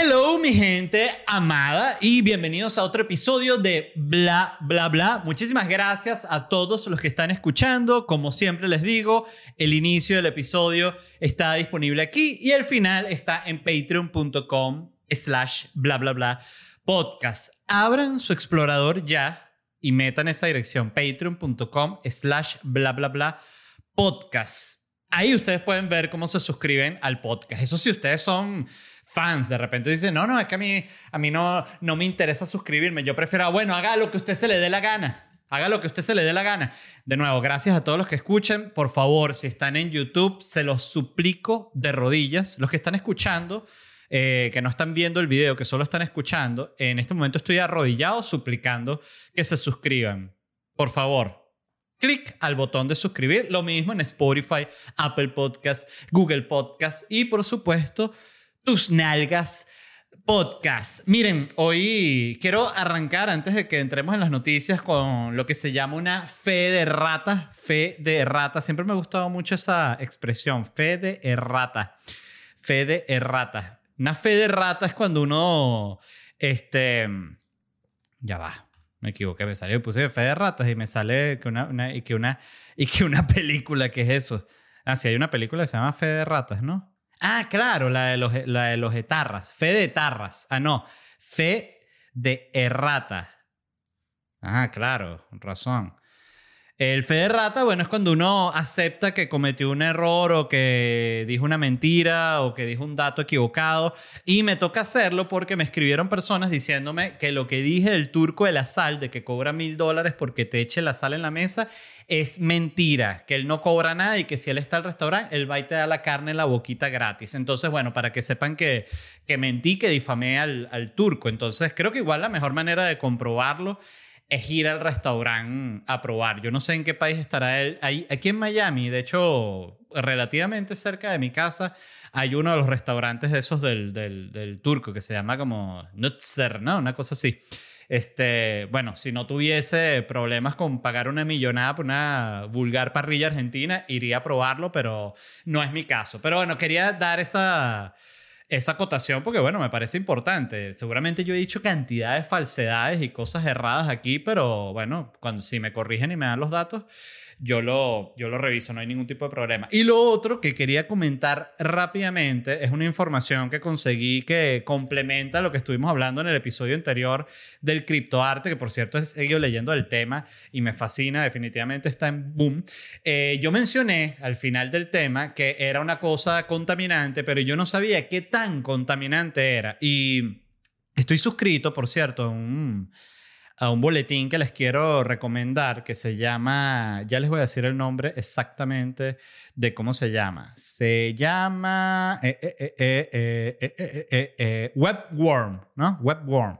Hello, mi gente amada, y bienvenidos a otro episodio de Bla, Bla, Bla. Muchísimas gracias a todos los que están escuchando. Como siempre les digo, el inicio del episodio está disponible aquí y el final está en patreon.com slash bla, bla, bla podcast. Abran su explorador ya y metan esa dirección, patreon.com slash bla, bla, bla podcast. Ahí ustedes pueden ver cómo se suscriben al podcast. Eso si ustedes son fans, de repente dicen, no, no, es que a mí, a mí no, no me interesa suscribirme, yo prefiero, ah, bueno, haga lo que usted se le dé la gana. Haga lo que usted se le dé la gana. De nuevo, gracias a todos los que escuchen. Por favor, si están en YouTube, se los suplico de rodillas. Los que están escuchando, eh, que no están viendo el video, que solo están escuchando, en este momento estoy arrodillado suplicando que se suscriban. Por favor, clic al botón de suscribir. Lo mismo en Spotify, Apple Podcast, Google Podcast y por supuesto tus nalgas podcast. Miren, hoy quiero arrancar antes de que entremos en las noticias con lo que se llama una fe de rata. Fe de errata. Siempre me ha gustado mucho esa expresión, fe de errata. Fe de errata. Una fe de rata es cuando uno, este, ya va, me equivoqué, me salió, puse fe de ratas y me sale que una, y que una, y que una película, que es eso? Ah, sí, hay una película que se llama Fe de ratas, ¿no? Ah, claro, la de los, la de los etarras. Fe de etarras. Ah, no. Fe de errata. Ah, claro, razón. El fe de rata, bueno, es cuando uno acepta que cometió un error o que dijo una mentira o que dijo un dato equivocado. Y me toca hacerlo porque me escribieron personas diciéndome que lo que dije del turco de la sal, de que cobra mil dólares porque te eche la sal en la mesa, es mentira, que él no cobra nada y que si él está al restaurante, él va y te da la carne en la boquita gratis. Entonces, bueno, para que sepan que, que mentí, que difamé al, al turco. Entonces, creo que igual la mejor manera de comprobarlo es ir al restaurante a probar. Yo no sé en qué país estará él. aquí en Miami, de hecho, relativamente cerca de mi casa, hay uno de los restaurantes de esos del, del, turco que se llama como Nutzer, ¿no? Una cosa así. Este, bueno, si no tuviese problemas con pagar una millonada por una vulgar parrilla argentina, iría a probarlo, pero no es mi caso. Pero bueno, quería dar esa, esa acotación porque, bueno, me parece importante. Seguramente yo he dicho cantidad de falsedades y cosas erradas aquí, pero bueno, cuando si me corrigen y me dan los datos, yo lo, yo lo reviso, no hay ningún tipo de problema. Y lo otro que quería comentar rápidamente es una información que conseguí que complementa lo que estuvimos hablando en el episodio anterior del criptoarte, que por cierto he seguido leyendo el tema y me fascina, definitivamente está en boom. Eh, yo mencioné al final del tema que era una cosa contaminante, pero yo no sabía qué tan contaminante era. Y estoy suscrito, por cierto, a un a un boletín que les quiero recomendar que se llama, ya les voy a decir el nombre exactamente de cómo se llama. Se llama Webworm, ¿no? Webworm.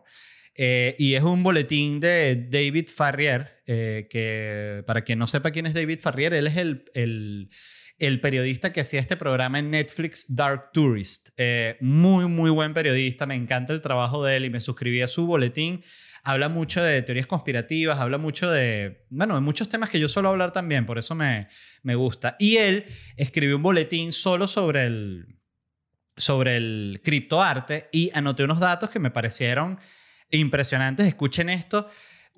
y es un boletín de David Farrier, que para quien no sepa quién es David Farrier, él es el, el, el periodista que hacía este programa en Netflix, Dark Tourist. muy, muy buen periodista, me encanta el trabajo de él y me suscribí a su boletín habla mucho de teorías conspirativas, habla mucho de, bueno, de muchos temas que yo suelo hablar también, por eso me, me gusta. Y él escribió un boletín solo sobre el, sobre el criptoarte y anoté unos datos que me parecieron impresionantes. Escuchen esto.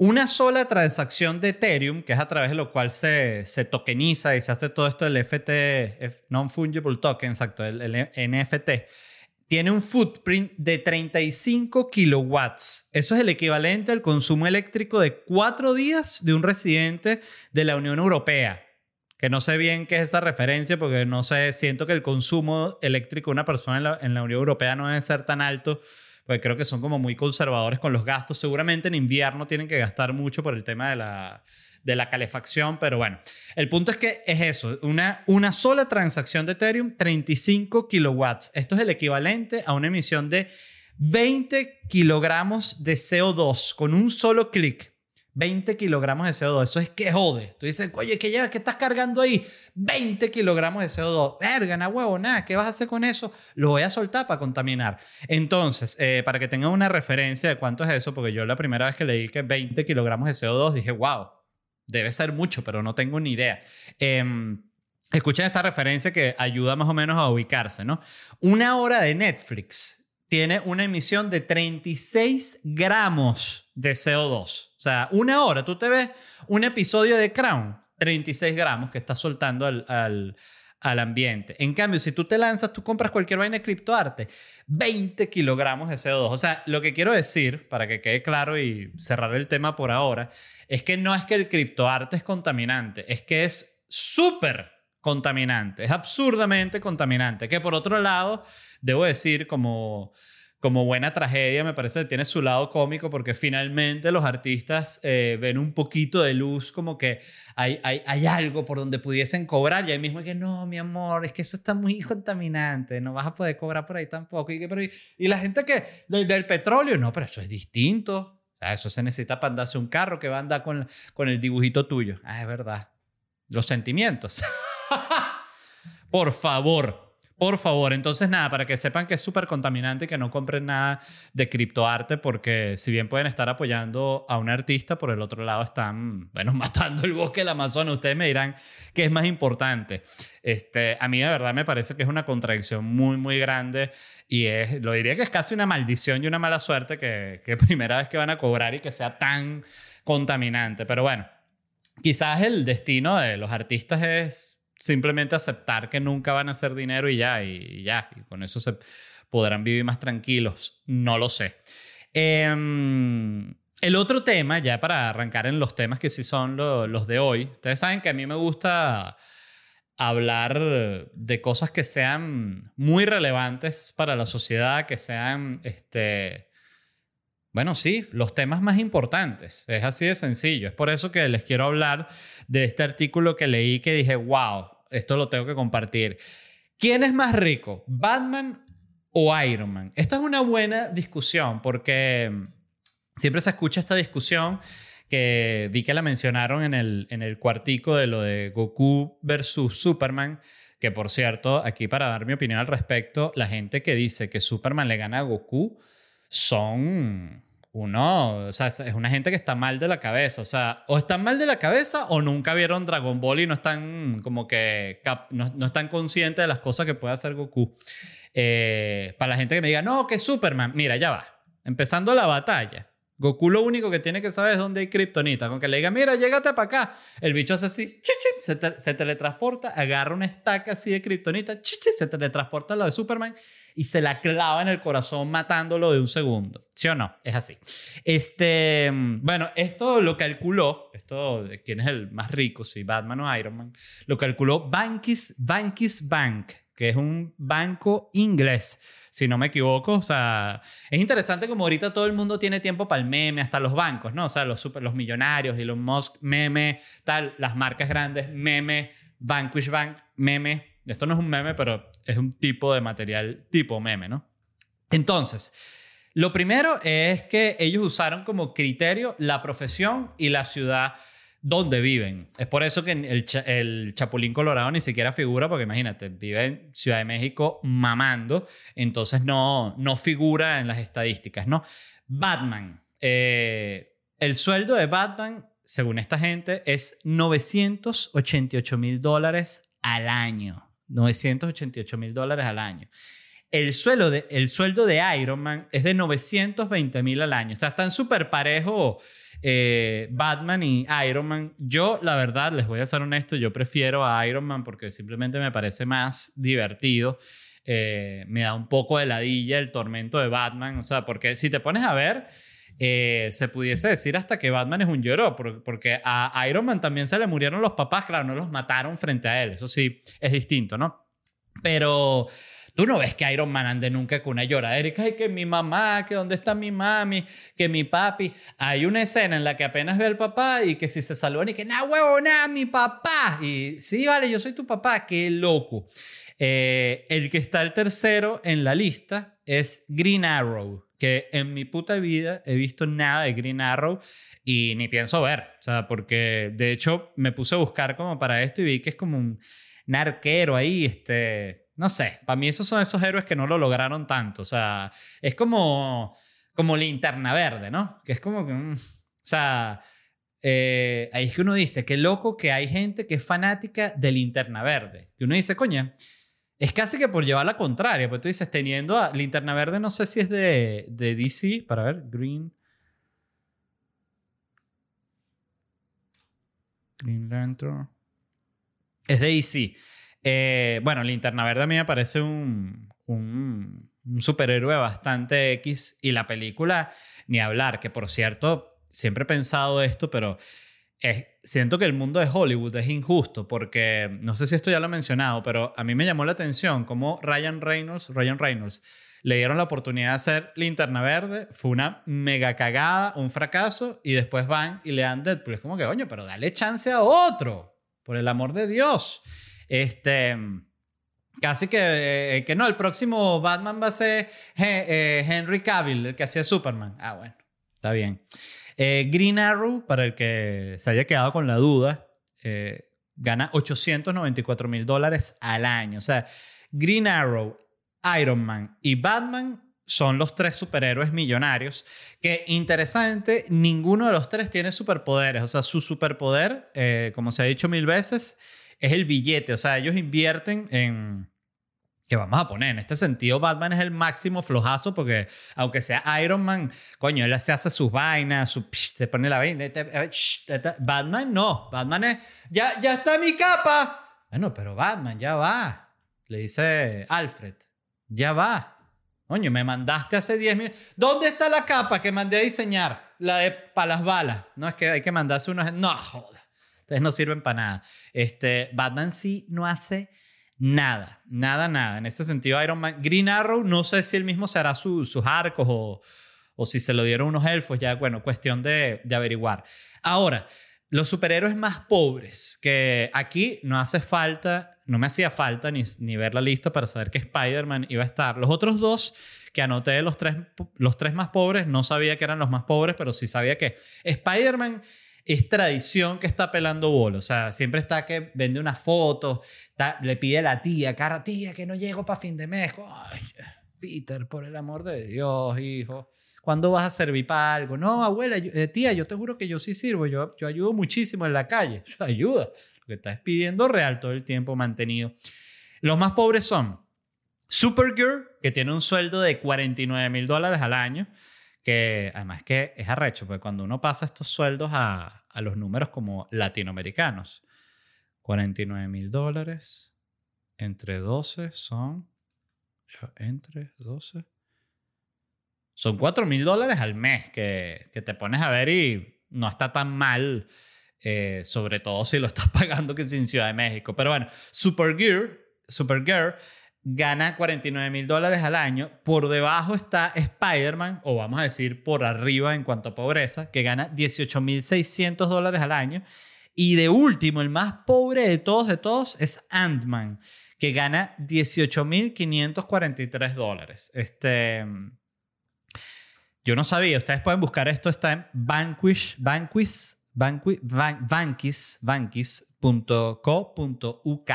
Una sola transacción de Ethereum, que es a través de lo cual se, tokeniza y se hace todo esto del FT, Non-Fungible Token, exacto, el, el NFT, tiene un footprint de 35 kilowatts. Eso es el equivalente al consumo eléctrico de cuatro días de un residente de la Unión Europea. Que no sé bien qué es esa referencia porque no sé, siento que el consumo eléctrico de una persona en la, en la Unión Europea no debe ser tan alto porque creo que son como muy conservadores con los gastos. Seguramente en invierno tienen que gastar mucho por el tema de la, de la calefacción, pero bueno, el punto es que es eso, una, una sola transacción de Ethereum, 35 kilowatts. Esto es el equivalente a una emisión de 20 kilogramos de CO2 con un solo clic. 20 kilogramos de CO2. Eso es que jode. Tú dices, oye, ¿qué, llevas? ¿qué estás cargando ahí? 20 kilogramos de CO2. Verga, na huevo, nada. ¿Qué vas a hacer con eso? Lo voy a soltar para contaminar. Entonces, eh, para que tengan una referencia de cuánto es eso, porque yo la primera vez que leí que 20 kilogramos de CO2 dije, wow, debe ser mucho, pero no tengo ni idea. Em, escuchen esta referencia que ayuda más o menos a ubicarse, ¿no? Una hora de Netflix tiene una emisión de 36 gramos de CO2. O sea, una hora, tú te ves un episodio de Crown, 36 gramos que está soltando al, al, al ambiente. En cambio, si tú te lanzas, tú compras cualquier vaina de criptoarte, 20 kilogramos de CO2. O sea, lo que quiero decir, para que quede claro y cerrar el tema por ahora, es que no es que el criptoarte es contaminante, es que es súper contaminante, es absurdamente contaminante. Que por otro lado, debo decir, como como buena tragedia, me parece que tiene su lado cómico porque finalmente los artistas eh, ven un poquito de luz, como que hay, hay, hay, algo por donde pudiesen cobrar y ahí mismo que no, mi amor, es que eso está muy contaminante, no vas a poder cobrar por ahí tampoco. Y, que, y, la gente que del, petróleo, no, pero eso es distinto. eso se necesita para andarse un carro que va a andar con, con el dibujito tuyo. Ah, es verdad. Los sentimientos. por favor, por favor, entonces nada, para que sepan que es súper contaminante y que no compren nada de criptoarte, porque si bien pueden estar apoyando a un artista, por el otro lado están, bueno, matando el bosque del Amazonas. Ustedes me dirán qué es más importante. Este, a mí de verdad me parece que es una contradicción muy, muy grande y es, lo diría que es casi una maldición y una mala suerte que, que primera vez que van a cobrar y que sea tan contaminante. Pero bueno, quizás el destino de los artistas es simplemente aceptar que nunca van a hacer dinero y ya, y, ya, y con eso se podrán vivir más tranquilos. No lo sé. Em, el otro tema, ya para arrancar en los temas que sí son los de hoy, ustedes saben que a mí me gusta hablar de cosas que sean muy relevantes para la sociedad, que sean, este, bueno, sí, los temas más importantes. Es así de sencillo. Es por eso que les quiero hablar de este artículo que leí que dije, wow, esto lo tengo que compartir. ¿Quién es más rico, Batman o Iron Man? Esta es una buena discusión porque siempre se escucha esta discusión que vi que la mencionaron en el, en el cuartico de lo de Goku versus Superman, que por cierto, aquí para dar mi opinión al respecto, la gente que dice que Superman le gana a Goku son uno, o sea, es una gente que está mal de la cabeza, o sea, o están mal de la cabeza o nunca vieron Dragon Ball y no están como que, no, están conscientes de las cosas que puede hacer Goku. Eh, para la gente que me diga, no, que Superman, mira, ya va, empezando la batalla. Goku lo único que tiene que saber es dónde hay Kryptonita. Con que le diga, mira, llégate para acá. El bicho hace así, chichi, se, se, teletransporta, agarra una estaca así de Kryptonita, chichi, se teletransporta a lo de Superman y se la clava en el corazón matándolo de un segundo. ¿Sí o no? Es así. Este, bueno, esto lo calculó, esto de quién es el más rico, si Batman o Iron Man, lo calculó Bankis, Bankis Bank, que es un banco inglés si no me equivoco. O sea, es interesante como ahorita todo el mundo tiene tiempo para el meme, hasta los bancos, ¿no? O sea, los, super, los millonarios, Elon Musk, meme, tal, las marcas grandes, meme, Vanquish Bank, meme. Esto no es un meme, pero es un tipo de material tipo meme, ¿no? Entonces, lo primero es que ellos usaron como criterio la profesión y la ciudad donde viven. Es por eso que el, el, Chapulín Colorado ni siquiera figura, porque imagínate, vive en Ciudad de México mamando, entonces no, no figura en las estadísticas, ¿no? Batman. Eh, el sueldo de Batman, según esta gente, es 988 mil dólares al año. 988 mil dólares al año. El sueldo, de, el sueldo de Iron Man es de 920 mil al año. O sea, están súper parejos eh, Batman y Iron Man. Yo, la verdad, les voy a ser honesto, yo prefiero a Iron Man porque simplemente me parece más divertido. eh, me da un poco de ladilla el tormento de Batman. O sea, porque si te pones a ver, eh, se pudiese decir hasta que Batman es un lloró, porque a Iron Man también se le murieron los papás, claro, no los mataron frente a él, eso sí, es distinto, ¿no? Pero tú no ves que Iron Man ande nunca con una lloradera, ay, que mi mamá, que dónde está mi mami, que mi papi. Hay una escena en la que apenas ve al papá y que si se saludan y que, na huevo, na, mi papá. Y sí, vale, yo soy tu papá, qué loco. Eh, el que está el tercero en la lista es Green Arrow que en mi puta vida he visto nada de Green Arrow y ni pienso ver, o sea, porque de hecho me puse a buscar como para esto y vi que es como un, narquero ahí, este, no sé, para mí esos son esos héroes que no lo lograron tanto, o sea, es como, como linterna verde, ¿no? Que es como que, mm, o sea, eh, ahí es que uno dice, qué loco que hay gente que es fanática de linterna verde, que uno dice, coña, es casi que por llevar la contraria, porque tú dices, teniendo a Linterna Verde, no sé si es de, de DC, para ver, Green. Green Lantern. Es de DC. Eh, bueno, Linterna Verde a mí me parece un, superhéroe bastante X y la película, ni hablar, que por cierto, siempre he pensado esto, pero siento que el mundo de Hollywood es injusto porque, no sé si esto ya lo he mencionado, pero a mí me llamó la atención cómo Ryan Reynolds, Ryan Reynolds le dieron la oportunidad de hacer Linterna Verde, fue una mega cagada, un fracaso, y después van y le dan Deadpool. Es como que, coño, pero dale chance a otro, por el amor de Dios. Este, casi que, eh, que no, el próximo Batman va a ser eh, Henry Cavill, el que hacía Superman. Ah, bueno, está bien. Eh, Green Arrow, para el que se haya quedado con la duda, eh, gana 894 mil dólares al año. O sea, Green Arrow, Iron Man y Batman son los tres superhéroes millonarios que, interesante, ninguno de los tres tiene superpoderes. O sea, su superpoder, eh, como se ha dicho mil veces, es el billete. O sea, ellos invierten en que vamos a poner. En este sentido, Batman es el máximo flojazo porque, aunque sea Iron Man, coño, él hace sus vainas, su, se pone la vaina. Este, eh, este, Batman no. Batman es, ya, ya está mi capa. Bueno, pero Batman, ya va. Le dice Alfred, ya va. Coño, me mandaste hace 10 minutos. ¿Dónde está la capa que mandé a diseñar? La de para las balas. No, es que hay que mandarse unos... No, joder. Ustedes no sirven para nada. Este, Batman sí no hace Nada, nada, nada. En ese sentido, Iron Man. Green Arrow, no sé si él mismo se hará sus arcos o, o, si se lo dieron unos elfos, ya, bueno, cuestión de, de averiguar. Ahora, los superhéroes más pobres, que aquí no hace falta, no me hacía falta ni, ni ver la lista para saber que Spider-Man iba a estar. Los otros dos que anoté, los tres, los tres más pobres, no sabía que eran los más pobres, pero sí sabía que Spider-Man es tradición que está pelando bolo. O sea, siempre está que vende una foto, le pide a la tía, cara, tía, que no llego para fin de mes. Peter, por el amor de Dios, hijo. ¿Cuándo vas a servir para algo? No, abuela, eh, tía, yo te juro que yo sí sirvo. Yo, yo ayudo muchísimo en la calle. Ayuda. Lo que estás pidiendo real todo el tiempo mantenido. Los más pobres son Supergirl, que tiene un sueldo de 49 mil dólares al año que además que es arrecho, porque cuando uno pasa estos sueldos a, a los números como latinoamericanos, 49 mil dólares entre 12 son, entre 12, son 4 mil dólares al mes que, que, te pones a ver y no está tan mal, eh, sobre todo si lo estás pagando que es en Ciudad de México. Pero bueno, Supergirl, Supergirl gana 49 mil dólares al año. Por debajo está Spider-Man, o vamos a decir por arriba en cuanto a pobreza, que gana 18 mil 600 dólares al año. Y de último, el más pobre de todos, de todos, es Ant-Man, que gana 18 mil 543 dólares. Este, yo no sabía, ustedes pueden buscar esto, está en Vanquish, Vanquish, Vanquish, Vanquish, Vanquish.co.uk.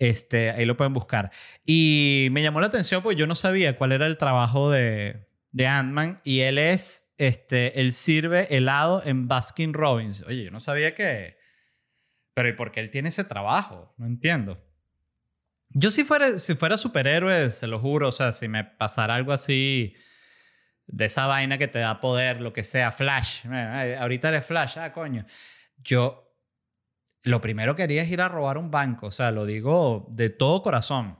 Este, ahí lo pueden buscar. Y me llamó la atención porque yo no sabía cuál era el trabajo de, de Ant-Man y él es, este, él sirve helado en Baskin Robbins. Oye, yo no sabía que... Pero ¿y por qué él tiene ese trabajo? No entiendo. Yo si fuera, si fuera superhéroe, se lo juro, o sea, si me pasara algo así de esa vaina que te da poder, lo que sea, Flash, ahorita eres Flash, ah, coño. Yo lo primero que haría es ir a robar un banco, o sea, lo digo de todo corazón.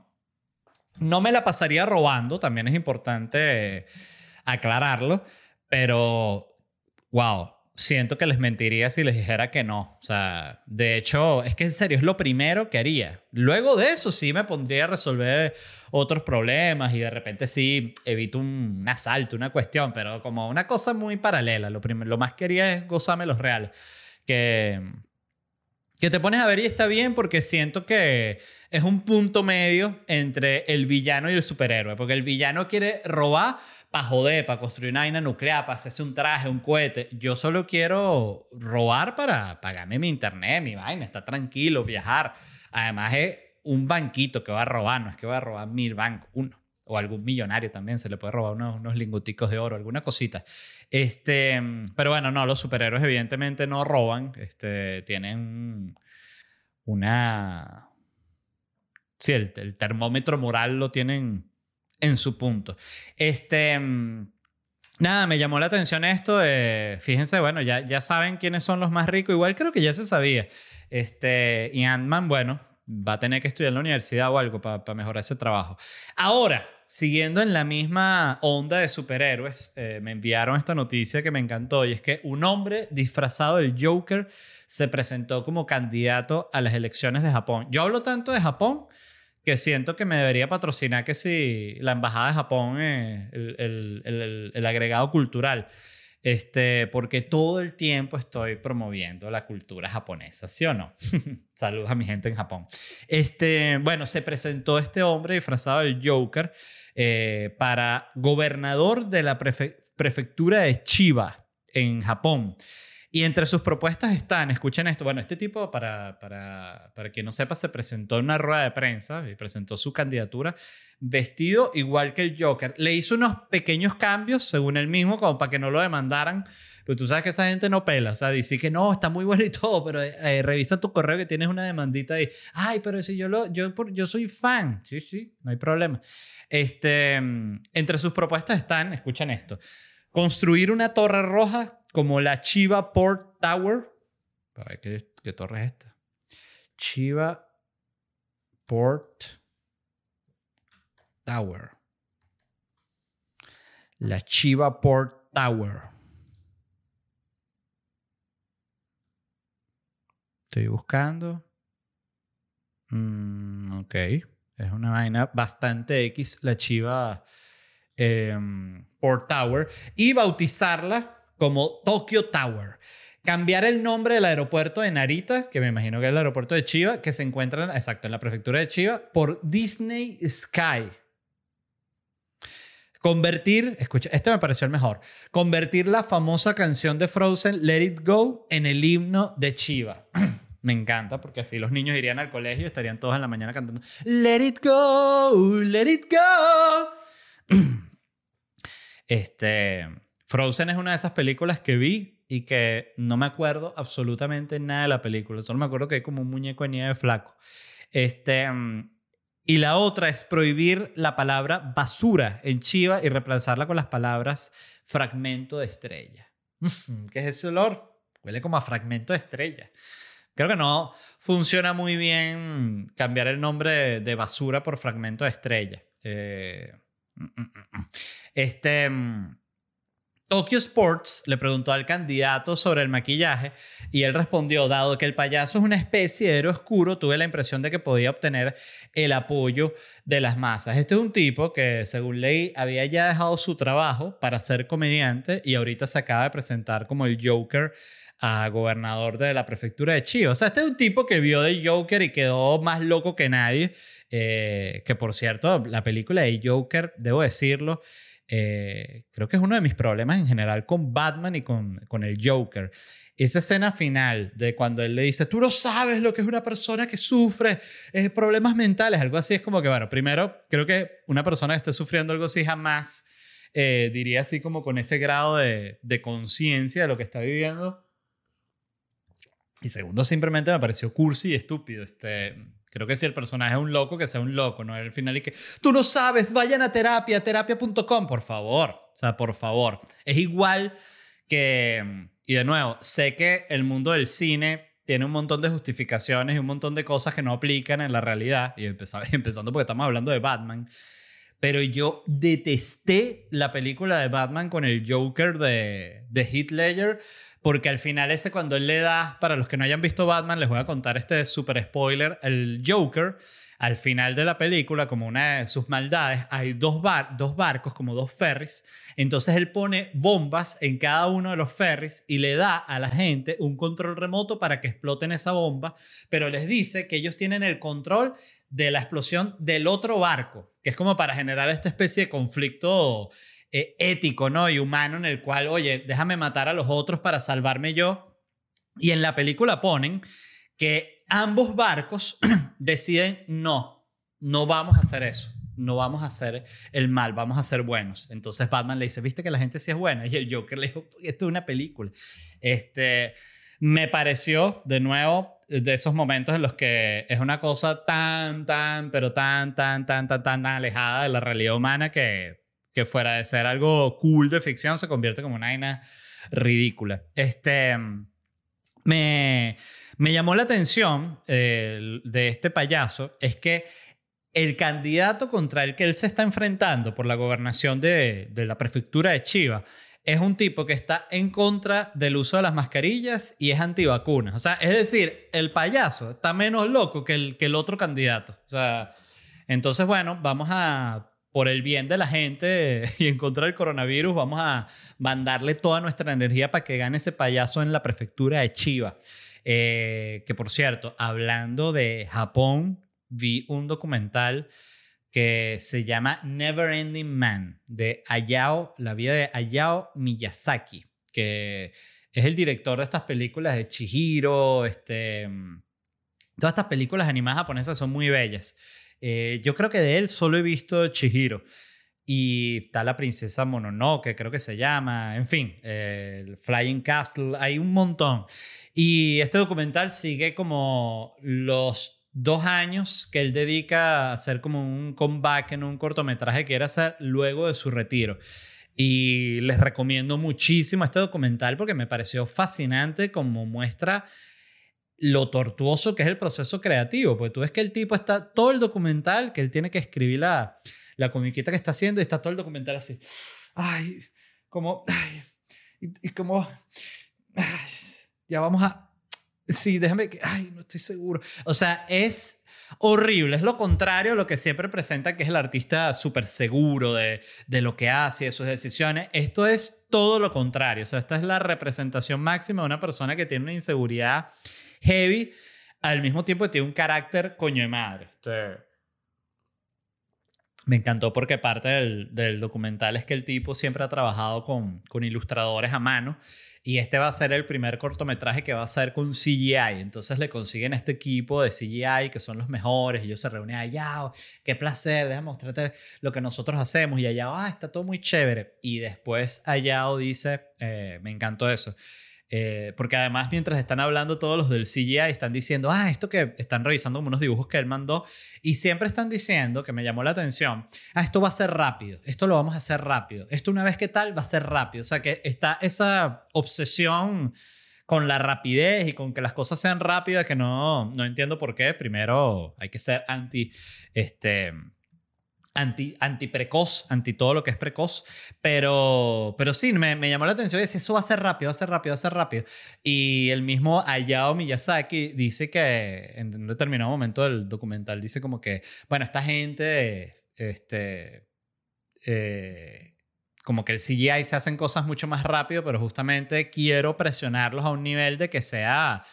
No me la pasaría robando, también es importante aclararlo, pero wow, siento que les mentiría si les dijera que no. O sea, de hecho, es que en serio, es lo primero que haría. Luego de eso sí me pondría a resolver otros problemas y de repente sí evito un, asalto, una cuestión, pero como una cosa muy paralela. Lo, lo más que haría es gozarme los reales. Que, que te pones a ver y está bien porque siento que es un punto medio entre el villano y el superhéroe. Porque el villano quiere robar para joder, para construir una vaina nuclear, para hacerse un traje, un cohete. Yo solo quiero robar para pagarme mi internet, mi vaina, estar tranquilo, viajar. Además es un banquito que va a robar, no es que va a robar mil bancos, uno. O algún millonario también se le puede robar unos, unos lingoticos de oro, alguna cosita. Este, pero bueno, no, los superhéroes evidentemente no roban. Este, tienen una... Sí, el termómetro moral lo tienen en su punto. Este, nada, me llamó la atención esto. fíjense, bueno, ya, ya saben quiénes son los más ricos. Igual creo que ya se sabía. Este, y Ant-Man, bueno, va a tener que estudiar en la universidad o algo para mejorar ese trabajo. Ahora, siguiendo en la misma onda de superhéroes, eh, me enviaron esta noticia que me encantó y es que un hombre disfrazado del Joker se presentó como candidato a las elecciones de Japón. Yo hablo tanto de Japón que siento que me debería patrocinar que si la Embajada de Japón, eh, el, agregado cultural, este, porque todo el tiempo estoy promoviendo la cultura japonesa, ¿sí o no? Saludos a mi gente en Japón. Este, bueno, se presentó este hombre disfrazado del Joker eh, para gobernador de la prefectura de Chiba en Japón. Y entre sus propuestas están, escuchen esto, bueno, este tipo, para, para, para quien no sepa, se presentó en una rueda de prensa y presentó su candidatura vestido igual que el Joker. Le hizo unos pequeños cambios, según él mismo, como para que no lo demandaran. Pero tú sabes que esa gente no pela, o sea, dice que no, está muy bueno y todo, pero eh, revisa tu correo que tienes una demandita ahí. Ay, pero si yo, lo, yo, yo soy fan. Sí, sí, no hay problema. Este, entre sus propuestas están, escuchen esto, construir una torre roja como la Chiva Port Tower. A ver, ¿qué, torre es esta? Chiva Port Tower. La Chiva Port Tower. Estoy buscando. Mm, ok. Es una vaina bastante X, la Chiva em, Port Tower. Y bautizarla como Tokyo Tower. Cambiar el nombre del aeropuerto de Narita, que me imagino que es el aeropuerto de Chiba, que se encuentra, exacto, en la prefectura de Chiba, por Disney Sky. Convertir, escucha, este me pareció el mejor. Convertir la famosa canción de Frozen, Let It Go, en el himno de Chiba. me encanta porque así los niños irían al colegio y estarían todos en la mañana cantando Let It Go, Let It Go. Este, Frozen es una de esas películas que vi y que no me acuerdo absolutamente nada de la película. Solo me acuerdo que hay como un muñeco de nieve flaco. Este, mm, y la otra es prohibir la palabra basura en Chiva y reemplazarla con las palabras fragmento de estrella. ¿Qué es ese olor? Huele como a fragmento de estrella. Creo que no funciona muy bien cambiar el nombre de, basura por fragmento de estrella. Eh, mm, mm, este. Tokyo Sports le preguntó al candidato sobre el maquillaje y él respondió, dado que el payaso es una especie de héroe oscuro, tuve la impresión de que podía obtener el apoyo de las masas. Este es un tipo que, según ley, había ya dejado su trabajo para ser comediante y ahorita se acaba de presentar como el Joker a gobernador de la prefectura de Chiba. O sea, este es un tipo que vio de Joker y quedó más loco que nadie. Eh, que por cierto, la película de Joker, debo decirlo, eh, creo que es uno de mis problemas en general con Batman y con, con el Joker. Esa escena final de cuando él le dice, tú no sabes lo que es una persona que sufre eh, problemas mentales, algo así es como que, bueno, primero, creo que una persona que esté sufriendo algo así jamás eh, diría así como con ese grado de, de conciencia de lo que está viviendo. Y segundo, simplemente me pareció cursi y estúpido. Este, Creo que si el personaje es un loco, que sea un loco, ¿no? Al final y que, tú no sabes, vayan a terapia, terapia.com, por favor. O sea, por favor. Es igual que, y de nuevo, sé que el mundo del cine tiene un montón de justificaciones y un montón de cosas que no aplican en la realidad, y empezando porque estamos hablando de Batman, pero yo detesté la película de Batman con el Joker de, de Heath Ledger, porque al final ese cuando él le da, para los que no hayan visto Batman, les voy a contar este super spoiler, el Joker al final de la película, como una de sus maldades, hay dos, bar dos barcos, como dos ferries. Entonces él pone bombas en cada uno de los ferries y le da a la gente un control remoto para que exploten esa bomba, pero les dice que ellos tienen el control de la explosión del otro barco, que es como para generar esta especie de conflicto eh, ético ¿no? y humano en el cual, oye, déjame matar a los otros para salvarme yo. Y en la película ponen que ambos barcos deciden no, no vamos a hacer eso. No vamos a hacer el mal, vamos a ser buenos. Entonces Batman le dice, ¿viste que la gente sí es buena? Y el Joker le dijo, esto es una película. Este, me pareció, de nuevo, de esos momentos en los que es una cosa tan, tan, pero tan, tan, tan, tan, tan, alejada de la realidad humana que, que fuera de ser algo cool de ficción se convierte como una vaina ridícula. Este, me, me llamó la atención de este payaso es que el candidato contra el que él se está enfrentando por la gobernación de, de la prefectura de Chiva es un tipo que está en contra del uso de las mascarillas y es antivacunas. O sea, es decir, el payaso está menos loco que el, que el otro candidato. O sea, entonces, bueno, vamos a, por el bien de la gente y en contra del coronavirus, vamos a mandarle toda nuestra energía para que gane ese payaso en la prefectura de Chiva. Eh, que por cierto, hablando de Japón, vi un documental que se llama Never Ending Man, de Hayao, la vida de Hayao Miyazaki, que es el director de estas películas de Chihiro, este, todas estas películas animadas japonesas son muy bellas. Eh, yo creo que de él solo he visto Chihiro. Y está la princesa Mononoke, creo que se llama. En fin, el Flying Castle, hay un montón. Y este documental sigue como los dos años que él dedica a hacer como un comeback en un cortometraje que quiere hacer luego de su retiro. Y les recomiendo muchísimo este documental porque me pareció fascinante como muestra lo tortuoso que es el proceso creativo. Porque tú ves que el tipo está todo el documental, que él tiene que escribir la, la comiquita que está haciendo y está todo el documental así. Ay, como... Y, como... Ya vamos a... Sí, déjame que... Ay, no estoy seguro. O sea, es horrible. Es lo contrario a lo que siempre presenta, que es el artista súper seguro de, de, lo que hace, de sus decisiones. Esto es todo lo contrario. O sea, esta es la representación máxima de una persona que tiene una inseguridad heavy, al mismo tiempo que tiene un carácter coño de madre. Me encantó porque parte del, documental es que el tipo siempre ha trabajado con, con ilustradores a mano y este va a ser el primer cortometraje que va a ser con CGI. Entonces le consiguen este equipo de CGI que son los mejores. Y ellos se reúnen allá. Oh, qué placer, déjame mostrarte lo que nosotros hacemos. Y allá, ah, está todo muy chévere. Y después Ayao dice, eh, me encantó eso. Eh, porque además, mientras están hablando todos los del CGI, están diciendo, ah, esto que están revisando unos dibujos que él mandó, y siempre están diciendo, que me llamó la atención, ah, esto va a ser rápido, esto lo vamos a hacer rápido, esto una vez que tal va a ser rápido. O sea, que está esa obsesión con la rapidez y con que las cosas sean rápidas que no, no entiendo por qué. Primero, hay que ser anti, este, anti, anti precoz, anti todo lo que es precoz, pero, pero sí, me, me llamó la atención y decía, eso va a ser rápido, va a ser rápido, va a ser rápido. Y el mismo Hayao Miyazaki dice que en un determinado momento del documental dice como que, bueno, esta gente, este, eh, como que el CGI se hacen cosas mucho más rápido, pero justamente quiero presionarlos a un nivel de que sea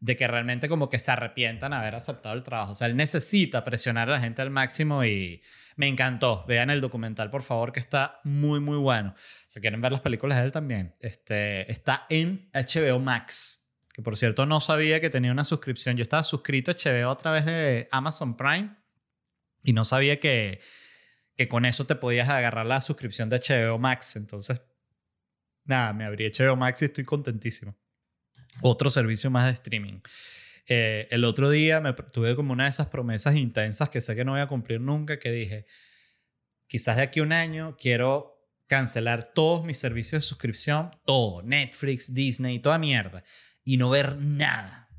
de que realmente como que se arrepientan haber aceptado el trabajo. O sea, él necesita presionar a la gente al máximo y me encantó. Vean el documental, por favor, que está muy, muy bueno. Si quieren ver las películas de él también, este, está en HBO Max. Que por cierto, no sabía que tenía una suscripción. Yo estaba suscrito a HBO a través de Amazon Prime y no sabía que, que con eso te podías agarrar la suscripción de HBO Max. Entonces, nada, me abrí HBO Max y estoy contentísimo otro servicio más de streaming. Eh, el otro día me tuve como una de esas promesas intensas que sé que no voy a cumplir nunca, que dije, quizás de aquí a un año quiero cancelar todos mis servicios de suscripción, todo, Netflix, Disney, toda mierda, y no ver nada.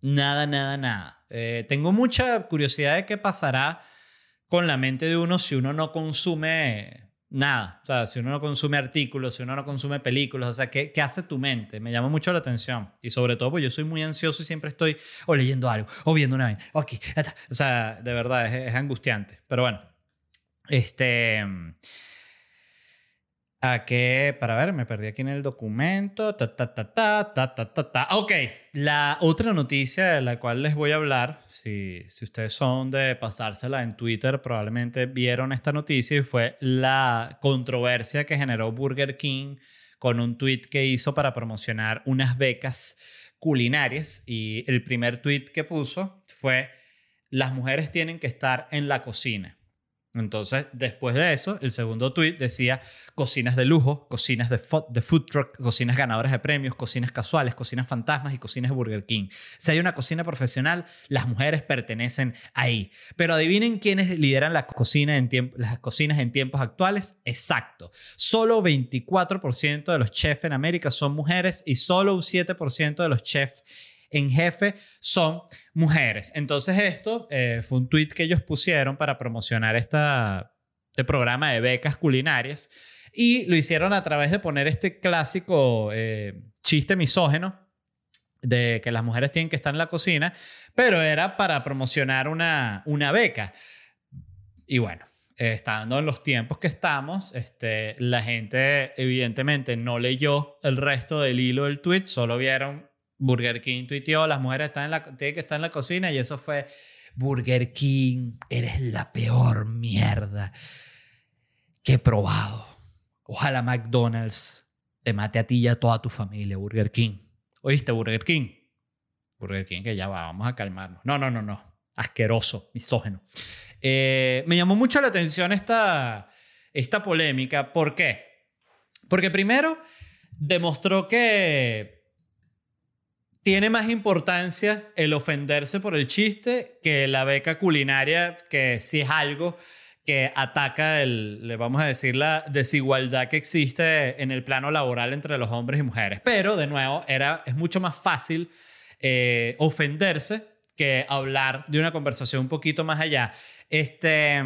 Nada, nada, nada. Eh, tengo mucha curiosidad de qué pasará con la mente de uno si uno no consume nada. O sea, si uno no consume artículos, si uno no consume películas, o sea, ¿qué, qué hace tu mente? Me llama mucho la atención. Y sobre todo, pues yo soy muy ansioso y siempre estoy o leyendo algo, o viendo una vez, ok, o sea, de verdad, es, es angustiante. Pero bueno, este... ¿A qué? Para ver, me perdí aquí en el documento. Ta, ta, ta, ta, ta, ta, ta, ta. Ok, la otra noticia de la cual les voy a hablar, si, si ustedes son de pasársela en Twitter, probablemente vieron esta noticia y fue la controversia que generó Burger King con un tweet que hizo para promocionar unas becas culinarias. Y el primer tweet que puso fue, las mujeres tienen que estar en la cocina. Entonces, después de eso, el segundo tweet decía cocinas de lujo, cocinas de, food truck, cocinas ganadoras de premios, cocinas casuales, cocinas fantasmas y cocinas de Burger King. Si hay una cocina profesional, las mujeres pertenecen ahí. Pero adivinen quiénes lideran la cocina en las cocinas en tiempos actuales. Exacto. Solo 24% de los chefs en América son mujeres y solo un 7% de los chefs en jefe son mujeres. Entonces esto eh, fue un tweet que ellos pusieron para promocionar esta, este programa de becas culinarias y lo hicieron a través de poner este clásico eh, chiste misógeno de que las mujeres tienen que estar en la cocina, pero era para promocionar una, una beca. Y bueno, estando en los tiempos que estamos, este, la gente evidentemente no leyó el resto del hilo del tweet, solo vieron Burger King tuiteó, las mujeres están en la, tienen que estar en la cocina y eso fue, Burger King, eres la peor mierda que he probado. Ojalá McDonald's te mate a ti y a toda tu familia, Burger King. ¿Oíste, Burger King? Burger King, que ya va, vamos a calmarnos. No, no, no, no. Asqueroso, misógeno. Eh, me llamó mucho la atención esta, esta polémica. ¿Por qué? Porque primero demostró que tiene más importancia el ofenderse por el chiste que la beca culinaria, que sí es algo que ataca, el, le vamos a decir, la desigualdad que existe en el plano laboral entre los hombres y mujeres. Pero, de nuevo, era, es mucho más fácil eh, ofenderse que hablar de una conversación un poquito más allá. Este,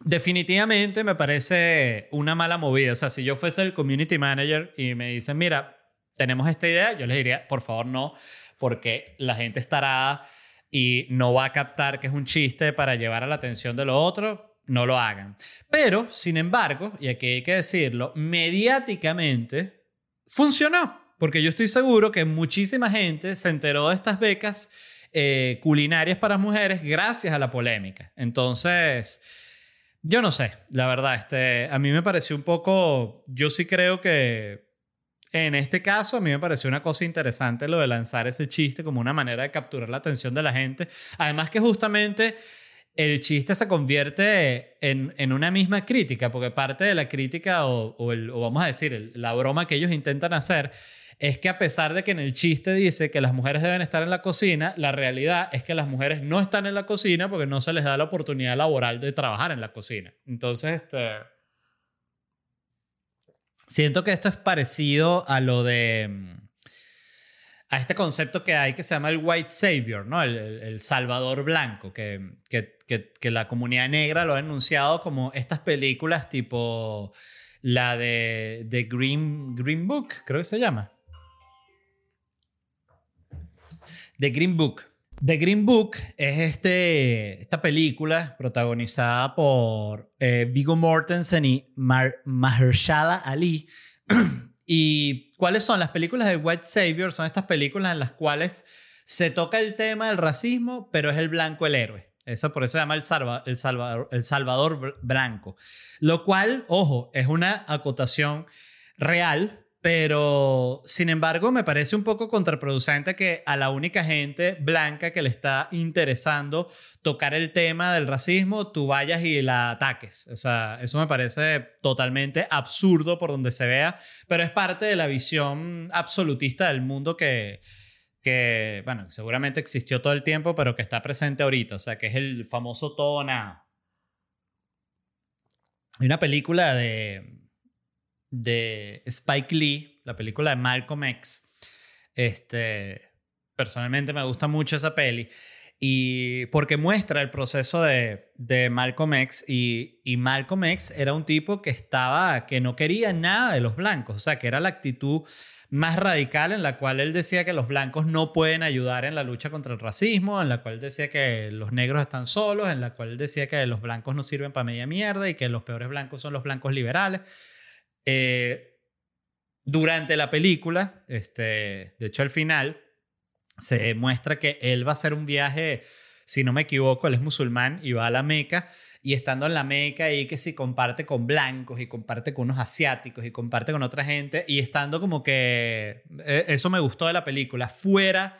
definitivamente me parece una mala movida. O sea, si yo fuese el community manager y me dicen, mira, tenemos esta idea, yo les diría, por favor, no, porque la gente estará y no va a captar que es un chiste para llevar a la atención de lo otro, no lo hagan. Pero, sin embargo, y aquí hay que decirlo, mediáticamente funcionó, porque yo estoy seguro que muchísima gente se enteró de estas becas eh, culinarias para mujeres gracias a la polémica. Entonces, yo no sé, la verdad, este, a mí me pareció un poco, yo sí creo que en este caso, a mí me pareció una cosa interesante lo de lanzar ese chiste como una manera de capturar la atención de la gente. Además que justamente el chiste se convierte en, en una misma crítica, porque parte de la crítica, o, o, vamos a decir, la broma que ellos intentan hacer, es que a pesar de que en el chiste dice que las mujeres deben estar en la cocina, la realidad es que las mujeres no están en la cocina porque no se les da la oportunidad laboral de trabajar en la cocina. Entonces, este Siento que esto es parecido a lo de. Mm, a este concepto que hay que se llama el white savior, ¿no? El, salvador blanco, que, que, que, la comunidad negra lo ha enunciado como estas películas tipo la de, de Green, Green Book, creo que se llama. The Green Book. The Green Book es este, esta película protagonizada por eh, Viggo Mortensen y Mahershala Ali. ¿Y cuáles son? Las películas de White Savior son estas películas en las cuales se toca el tema del racismo, pero es el blanco el héroe. Eso por eso se llama el, el, Salvador, el Salvador Blanco. Lo cual, ojo, es una acotación real pero, sin embargo, me parece un poco contraproducente que a la única gente blanca que le está interesando tocar el tema del racismo, tú vayas y la ataques. O sea, eso me parece totalmente absurdo por donde se vea, pero es parte de la visión absolutista del mundo que, bueno, seguramente existió todo el tiempo, pero que está presente ahorita. O sea, que es el famoso Tona. Hay una película de de Spike Lee, la película de Malcolm X, este, personalmente me gusta mucho esa peli. Y porque muestra el proceso de, de Malcolm X y, y, Malcolm X era un tipo que estaba, que no quería nada de los blancos, o sea, que era la actitud más radical en la cual él decía que los blancos no pueden ayudar en la lucha contra el racismo, en la cual decía que los negros están solos, en la cual decía que los blancos no sirven para media mierda y que los peores blancos son los blancos liberales. Eh, durante la película, este, de hecho al final, se muestra que él va a hacer un viaje, si no me equivoco, él es musulmán y va a la Meca. Y estando en la Meca y que si comparte con blancos y comparte con unos asiáticos y comparte con otra gente y estando como que eh, eso me gustó de la película, fuera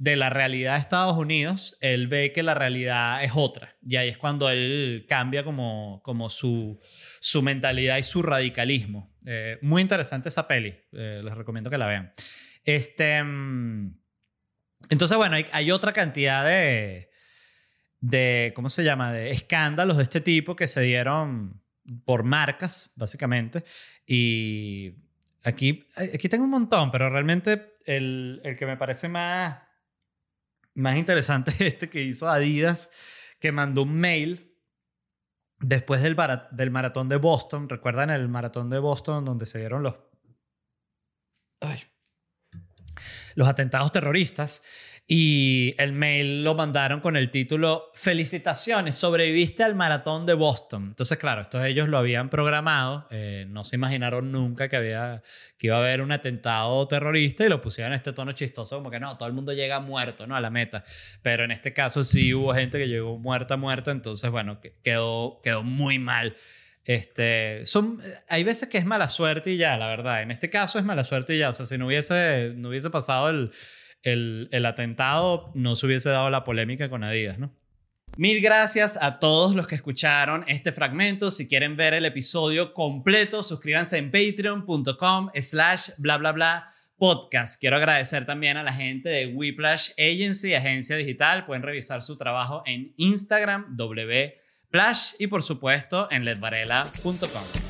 de la realidad de Estados Unidos, él ve que la realidad es otra. Y ahí es cuando él cambia como, como su, su mentalidad y su radicalismo. Eh, muy interesante esa peli, eh, les recomiendo que la vean. Este, mm, entonces, bueno, hay, otra cantidad de, de, ¿cómo se llama? De escándalos de este tipo que se dieron por marcas, básicamente. Y aquí, aquí tengo un montón, pero realmente el, el que me parece más, más interesante es este que hizo Adidas, que mandó un mail después del, del maratón de Boston. ¿Recuerdan el maratón de Boston donde se dieron los... Los atentados terroristas. Y el mail lo mandaron con el título Felicitaciones, sobreviviste al maratón de Boston. Entonces, claro, estos ellos lo habían programado, eh, no se imaginaron nunca que, había, que iba a haber un atentado terrorista y lo pusieron en este tono chistoso, como que no, todo el mundo llega muerto, ¿no? A la meta. Pero en este caso sí hubo gente que llegó muerta, muerta, entonces, bueno, quedó, quedó muy mal. Este, son, hay veces que es mala suerte y ya, la verdad. En este caso es mala suerte y ya. O sea, si no hubiese, no hubiese pasado el, el, atentado, no se hubiese dado la polémica con Adidas, ¿no? Mil gracias a todos los que escucharon este fragmento. Si quieren ver el episodio completo, suscríbanse en patreon.com slash bla bla bla podcast. Quiero agradecer también a la gente de Whiplash Agency, agencia digital. Pueden revisar su trabajo en Instagram, w Flash y por supuesto en ledvarela.com.